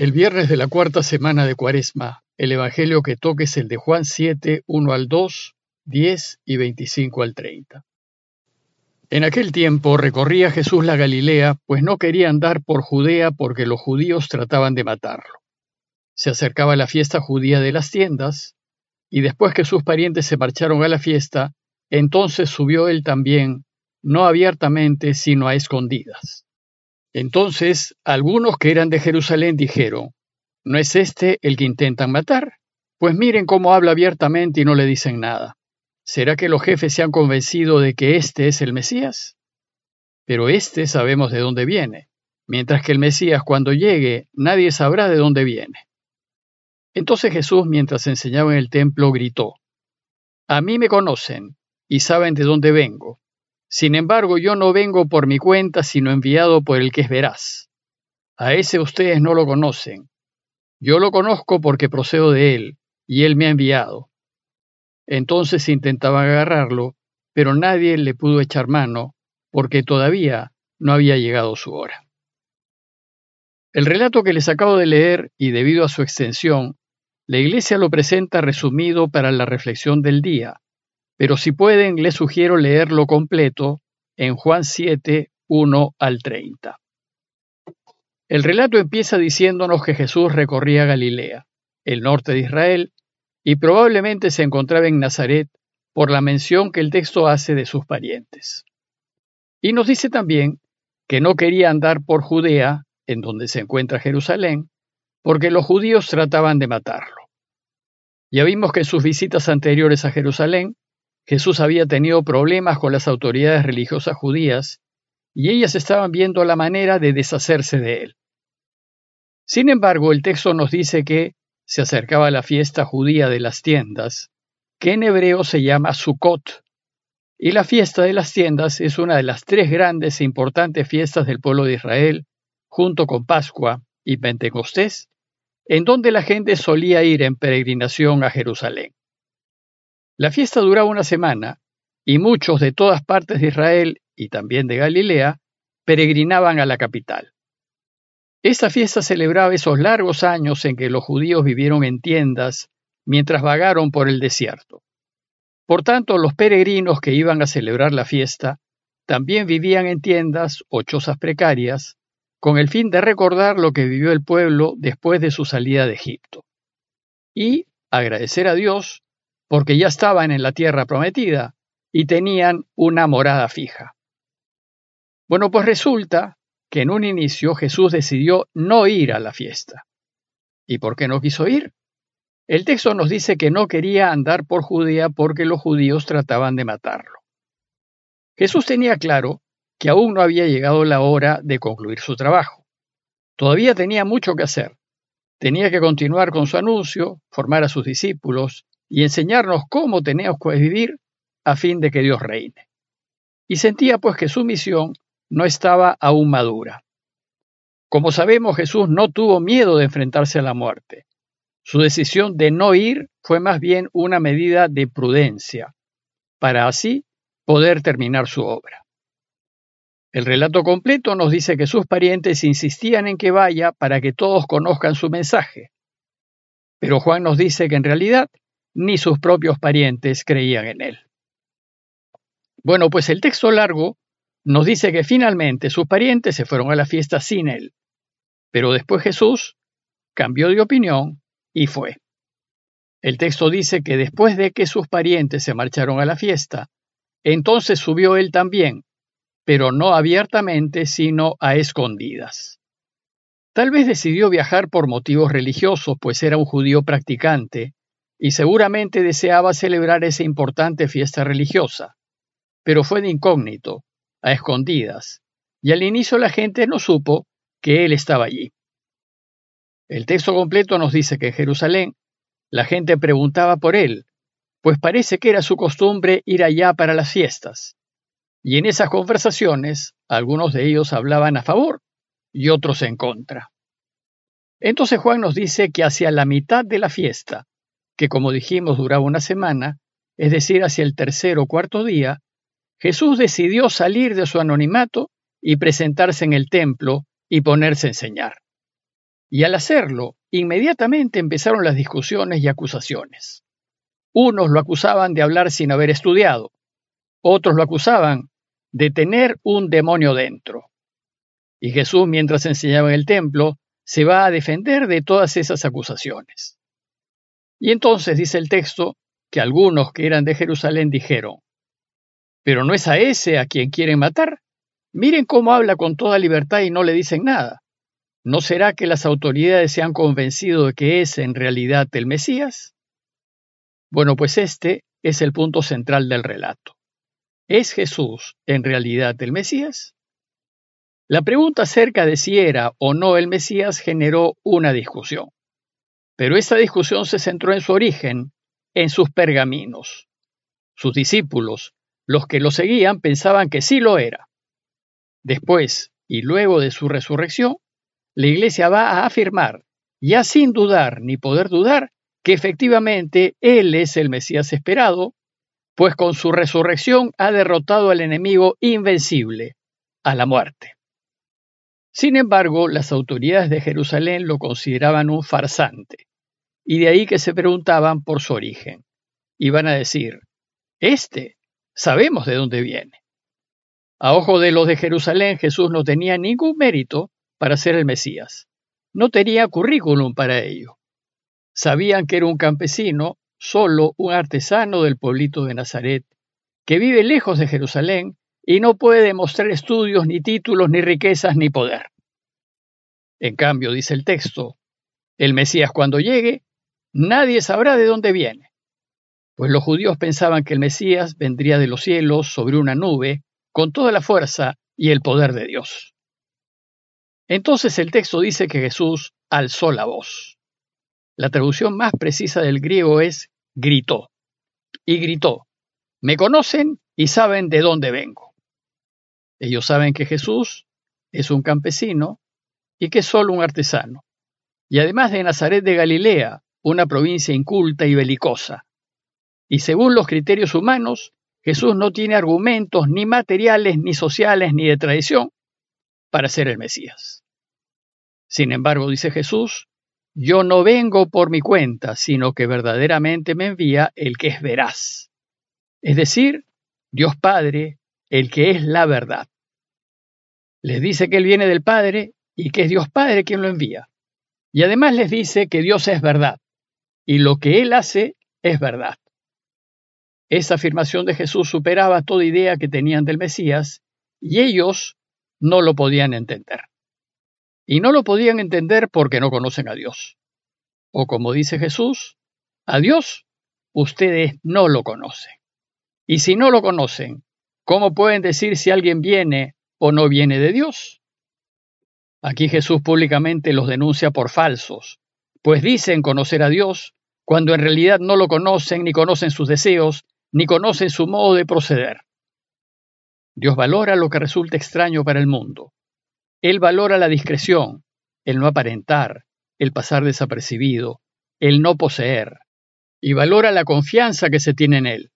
El viernes de la cuarta semana de Cuaresma, el Evangelio que toque es el de Juan 7, 1 al 2, 10 y 25 al 30. En aquel tiempo recorría Jesús la Galilea, pues no quería andar por Judea porque los judíos trataban de matarlo. Se acercaba la fiesta judía de las tiendas, y después que sus parientes se marcharon a la fiesta, entonces subió él también, no abiertamente, sino a escondidas. Entonces algunos que eran de Jerusalén dijeron, ¿no es este el que intentan matar? Pues miren cómo habla abiertamente y no le dicen nada. ¿Será que los jefes se han convencido de que este es el Mesías? Pero este sabemos de dónde viene, mientras que el Mesías cuando llegue nadie sabrá de dónde viene. Entonces Jesús, mientras enseñaba en el templo, gritó, A mí me conocen y saben de dónde vengo sin embargo, yo no vengo por mi cuenta, sino enviado por el que es veraz. A ese ustedes no lo conocen. Yo lo conozco porque procedo de él, y él me ha enviado. Entonces intentaban agarrarlo, pero nadie le pudo echar mano, porque todavía no había llegado su hora. El relato que les acabo de leer, y debido a su extensión, la Iglesia lo presenta resumido para la reflexión del día, pero si pueden, les sugiero leerlo completo en Juan 7, 1 al 30. El relato empieza diciéndonos que Jesús recorría Galilea, el norte de Israel, y probablemente se encontraba en Nazaret por la mención que el texto hace de sus parientes. Y nos dice también que no quería andar por Judea, en donde se encuentra Jerusalén, porque los judíos trataban de matarlo. Ya vimos que en sus visitas anteriores a Jerusalén Jesús había tenido problemas con las autoridades religiosas judías y ellas estaban viendo la manera de deshacerse de él. Sin embargo, el texto nos dice que se acercaba la fiesta judía de las tiendas, que en hebreo se llama Sukkot, y la fiesta de las tiendas es una de las tres grandes e importantes fiestas del pueblo de Israel, junto con Pascua y Pentecostés, en donde la gente solía ir en peregrinación a Jerusalén. La fiesta duraba una semana y muchos de todas partes de Israel y también de Galilea peregrinaban a la capital. Esta fiesta celebraba esos largos años en que los judíos vivieron en tiendas mientras vagaron por el desierto. Por tanto, los peregrinos que iban a celebrar la fiesta también vivían en tiendas o chozas precarias, con el fin de recordar lo que vivió el pueblo después de su salida de Egipto. Y agradecer a Dios porque ya estaban en la tierra prometida y tenían una morada fija. Bueno, pues resulta que en un inicio Jesús decidió no ir a la fiesta. ¿Y por qué no quiso ir? El texto nos dice que no quería andar por Judea porque los judíos trataban de matarlo. Jesús tenía claro que aún no había llegado la hora de concluir su trabajo. Todavía tenía mucho que hacer. Tenía que continuar con su anuncio, formar a sus discípulos, y enseñarnos cómo tenemos que vivir a fin de que Dios reine. Y sentía pues que su misión no estaba aún madura. Como sabemos, Jesús no tuvo miedo de enfrentarse a la muerte. Su decisión de no ir fue más bien una medida de prudencia, para así poder terminar su obra. El relato completo nos dice que sus parientes insistían en que vaya para que todos conozcan su mensaje. Pero Juan nos dice que en realidad ni sus propios parientes creían en él. Bueno, pues el texto largo nos dice que finalmente sus parientes se fueron a la fiesta sin él, pero después Jesús cambió de opinión y fue. El texto dice que después de que sus parientes se marcharon a la fiesta, entonces subió él también, pero no abiertamente, sino a escondidas. Tal vez decidió viajar por motivos religiosos, pues era un judío practicante y seguramente deseaba celebrar esa importante fiesta religiosa, pero fue de incógnito, a escondidas, y al inicio la gente no supo que él estaba allí. El texto completo nos dice que en Jerusalén la gente preguntaba por él, pues parece que era su costumbre ir allá para las fiestas. Y en esas conversaciones algunos de ellos hablaban a favor y otros en contra. Entonces Juan nos dice que hacia la mitad de la fiesta, que como dijimos duraba una semana, es decir, hacia el tercer o cuarto día, Jesús decidió salir de su anonimato y presentarse en el templo y ponerse a enseñar. Y al hacerlo, inmediatamente empezaron las discusiones y acusaciones. Unos lo acusaban de hablar sin haber estudiado, otros lo acusaban de tener un demonio dentro. Y Jesús, mientras enseñaba en el templo, se va a defender de todas esas acusaciones. Y entonces dice el texto que algunos que eran de Jerusalén dijeron, pero no es a ese a quien quieren matar. Miren cómo habla con toda libertad y no le dicen nada. ¿No será que las autoridades se han convencido de que es en realidad el Mesías? Bueno, pues este es el punto central del relato. ¿Es Jesús en realidad el Mesías? La pregunta acerca de si era o no el Mesías generó una discusión. Pero esta discusión se centró en su origen, en sus pergaminos. Sus discípulos, los que lo seguían, pensaban que sí lo era. Después y luego de su resurrección, la Iglesia va a afirmar, ya sin dudar ni poder dudar, que efectivamente Él es el Mesías esperado, pues con su resurrección ha derrotado al enemigo invencible, a la muerte. Sin embargo, las autoridades de Jerusalén lo consideraban un farsante, y de ahí que se preguntaban por su origen. Iban a decir, este, sabemos de dónde viene. A ojo de los de Jerusalén, Jesús no tenía ningún mérito para ser el Mesías. No tenía currículum para ello. Sabían que era un campesino, solo un artesano del pueblito de Nazaret, que vive lejos de Jerusalén y no puede demostrar estudios, ni títulos, ni riquezas, ni poder. En cambio, dice el texto, el Mesías cuando llegue, nadie sabrá de dónde viene, pues los judíos pensaban que el Mesías vendría de los cielos sobre una nube, con toda la fuerza y el poder de Dios. Entonces el texto dice que Jesús alzó la voz. La traducción más precisa del griego es gritó. Y gritó, me conocen y saben de dónde vengo. Ellos saben que Jesús es un campesino y que es solo un artesano. Y además de Nazaret de Galilea, una provincia inculta y belicosa. Y según los criterios humanos, Jesús no tiene argumentos ni materiales, ni sociales, ni de tradición para ser el Mesías. Sin embargo, dice Jesús, yo no vengo por mi cuenta, sino que verdaderamente me envía el que es veraz. Es decir, Dios Padre, el que es la verdad. Les dice que Él viene del Padre y que es Dios Padre quien lo envía. Y además les dice que Dios es verdad y lo que Él hace es verdad. Esa afirmación de Jesús superaba toda idea que tenían del Mesías y ellos no lo podían entender y no lo podían entender porque no conocen a Dios. O como dice Jesús, a Dios ustedes no lo conocen. Y si no lo conocen, ¿cómo pueden decir si alguien viene o no viene de Dios? Aquí Jesús públicamente los denuncia por falsos, pues dicen conocer a Dios cuando en realidad no lo conocen, ni conocen sus deseos, ni conocen su modo de proceder. Dios valora lo que resulta extraño para el mundo, él valora la discreción, el no aparentar, el pasar desapercibido, el no poseer, y valora la confianza que se tiene en Él.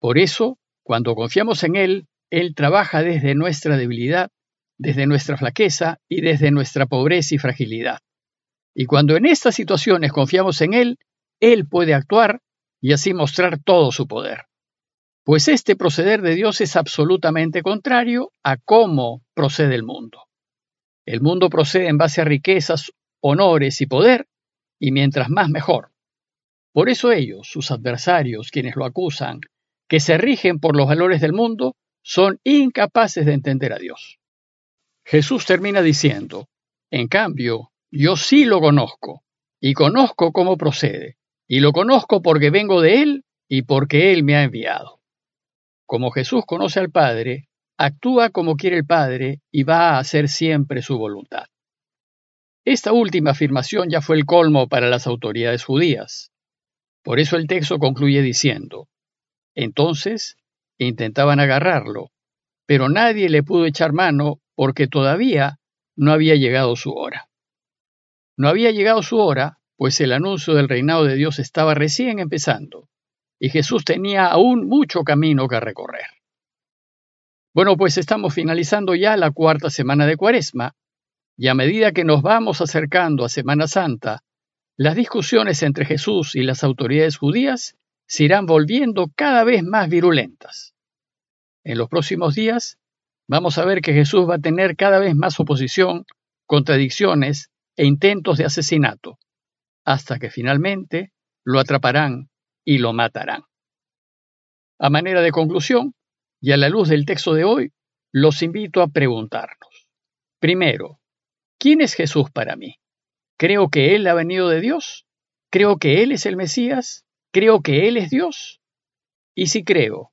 Por eso, cuando confiamos en Él, Él trabaja desde nuestra debilidad, desde nuestra flaqueza y desde nuestra pobreza y fragilidad. Y cuando en estas situaciones confiamos en Él, Él puede actuar y así mostrar todo su poder. Pues este proceder de Dios es absolutamente contrario a cómo procede el mundo. El mundo procede en base a riquezas, honores y poder, y mientras más mejor. Por eso ellos, sus adversarios, quienes lo acusan, que se rigen por los valores del mundo, son incapaces de entender a Dios. Jesús termina diciendo, en cambio, yo sí lo conozco, y conozco cómo procede, y lo conozco porque vengo de Él y porque Él me ha enviado. Como Jesús conoce al Padre, actúa como quiere el Padre y va a hacer siempre su voluntad. Esta última afirmación ya fue el colmo para las autoridades judías. Por eso el texto concluye diciendo, entonces intentaban agarrarlo, pero nadie le pudo echar mano porque todavía no había llegado su hora. No había llegado su hora, pues el anuncio del reinado de Dios estaba recién empezando, y Jesús tenía aún mucho camino que recorrer. Bueno, pues estamos finalizando ya la cuarta semana de Cuaresma Y a medida que nos vamos acercando a Semana Santa, las discusiones entre Jesús y las autoridades judías se irán volviendo cada vez más virulentas. En los próximos días vamos a ver que Jesús va a tener cada vez más oposición, contradicciones e intentos de asesinato, hasta que finalmente lo atraparán y lo matarán. A manera de conclusión, y a la luz del texto de hoy, los invito a preguntarnos. Primero, ¿quién es Jesús para mí? ¿Creo que Él ha venido de Dios? ¿Creo que Él es el Mesías? ¿Creo que Él es Dios? Y si creo,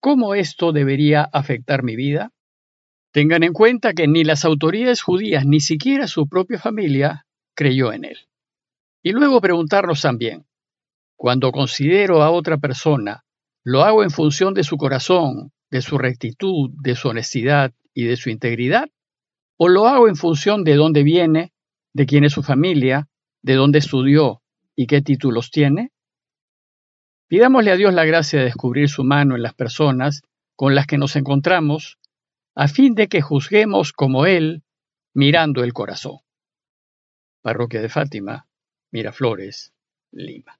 ¿cómo esto debería afectar mi vida? Tengan en cuenta que ni las autoridades judías ni siquiera su propia familia creyó en Él. Y luego preguntarnos también, cuando considero a otra persona, ¿lo hago en función de su corazón, de su rectitud, de su honestidad y de su integridad? ¿O lo hago en función de dónde viene, de quién es su familia, de dónde estudió y qué títulos tiene? Pidámosle a Dios la gracia de descubrir su mano en las personas con las que nos encontramos, a fin de que juzguemos como Él, mirando el corazón. Parroquia de Fátima, Miraflores, Lima.